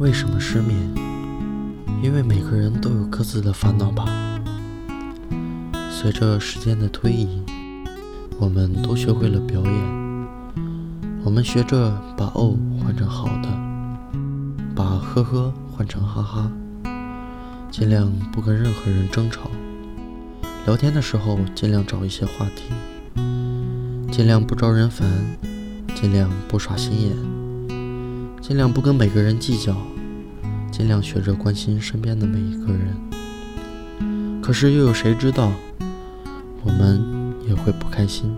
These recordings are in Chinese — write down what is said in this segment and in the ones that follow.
为什么失眠？因为每个人都有各自的烦恼吧。随着时间的推移，我们都学会了表演。我们学着把“哦”换成好的，把“呵呵”换成“哈哈”，尽量不跟任何人争吵。聊天的时候，尽量找一些话题，尽量不招人烦，尽量不耍心眼。尽量不跟每个人计较，尽量学着关心身边的每一个人。可是又有谁知道，我们也会不开心，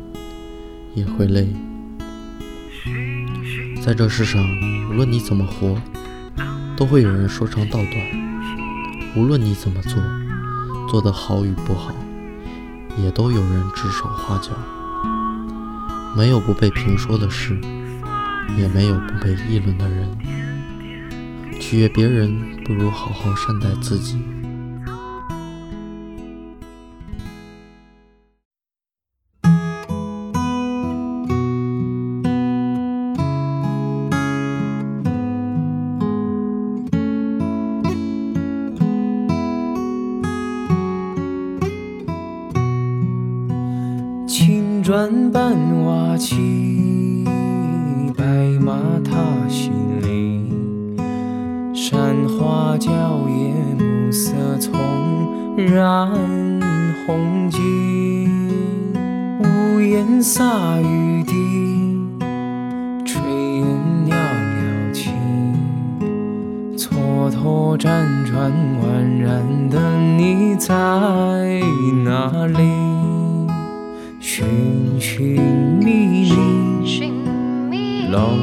也会累。在这世上，无论你怎么活，都会有人说长道短；无论你怎么做，做得好与不好，也都有人指手画脚。没有不被评说的事。也没有不被议论的人。取悦别人，不如好好善待自己。青砖伴瓦漆。染红巾。屋檐洒雨滴，炊烟袅袅起。蹉跎辗转宛然的你在哪里？寻寻觅觅。冷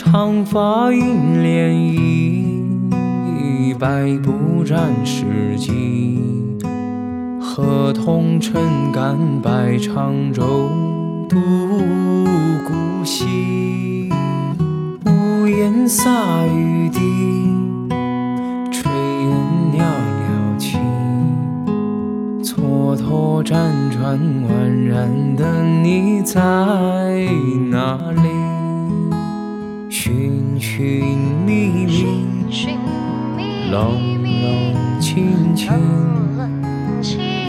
长发映涟漪，白布沾湿迹。河童撑杆，摆长舟渡孤西。屋檐洒雨滴，炊烟袅袅起。蹉跎辗转宛然的你在哪里？寻寻觅觅，冷冷清清，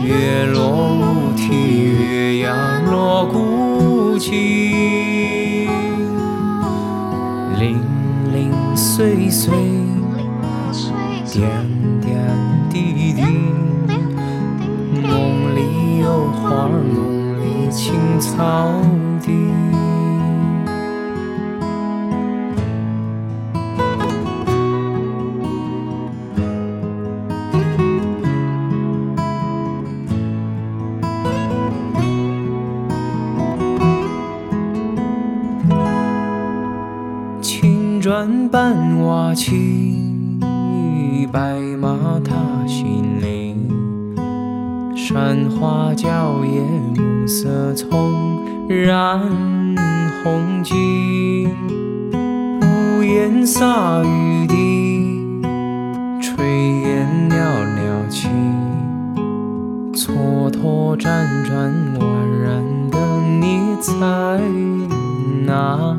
月落乌啼，月牙落孤井，零零碎碎，点点滴滴，梦里有花，梦里青草砖伴瓦漆，白马踏新林。山花娇艳，暮色葱染红巾。屋檐洒雨滴，炊烟袅袅起。蹉跎辗转宛然的你在哪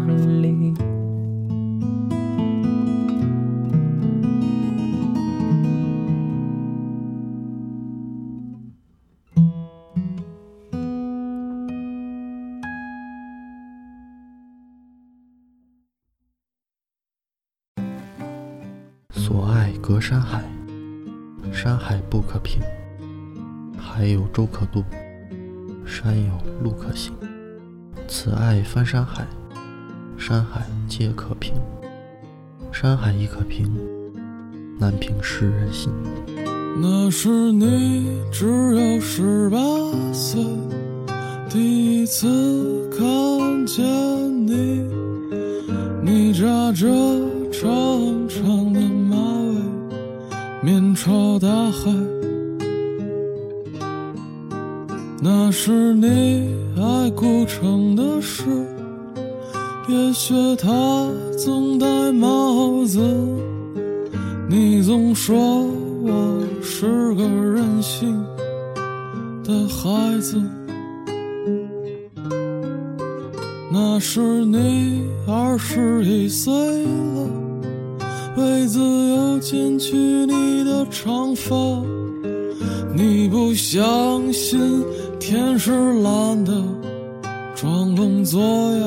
山海，山海不可平；海有舟可渡，山有路可行。此爱翻山海，山海皆可平。山海亦可平，难平世人心。那是你只有十八岁，第一次看见你，你扎着朝大海。那是你爱古城的诗，也学他总戴帽子，你总说。我是个任性的孩子，那时你二十一岁了，为自由剪去你的长发，你不相信天是蓝的，装聋作哑，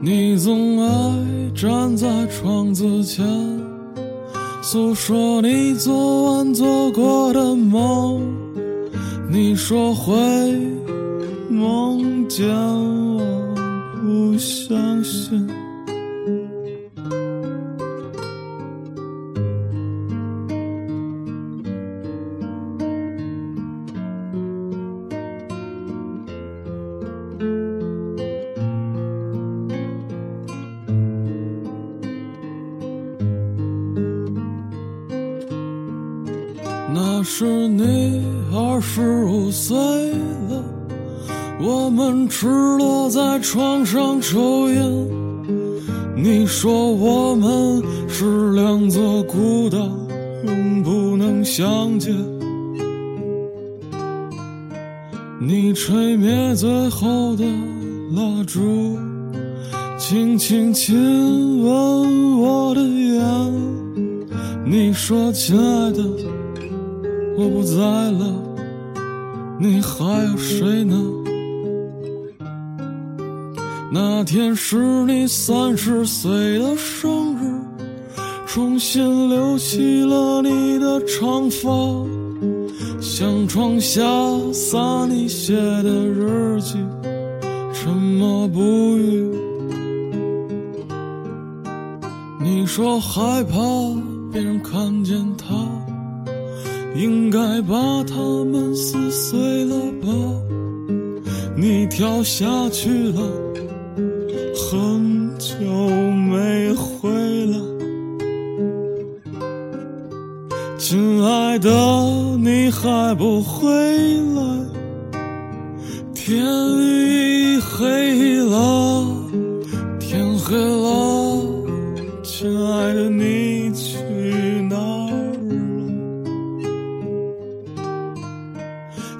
你总爱站在窗子前。诉说你昨晚做过的梦，你说会梦见我，不相信。是你二十五岁了，我们赤裸在床上抽烟。你说我们是两座孤岛，永不能相见。你吹灭最后的蜡烛，轻轻亲吻我的眼。你说，亲爱的。我不在了，你还有谁呢？那天是你三十岁的生日，重新留起了你的长发，向床下撒你写的日记，沉默不语。你说害怕别人看见他。应该把它们撕碎了吧？你跳下去了，很久没回来。亲爱的，你还不回来？天已黑了，天黑了，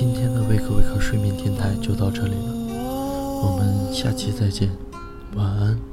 今天的微课微课睡眠电台就到这里了，我们下期再见，晚安。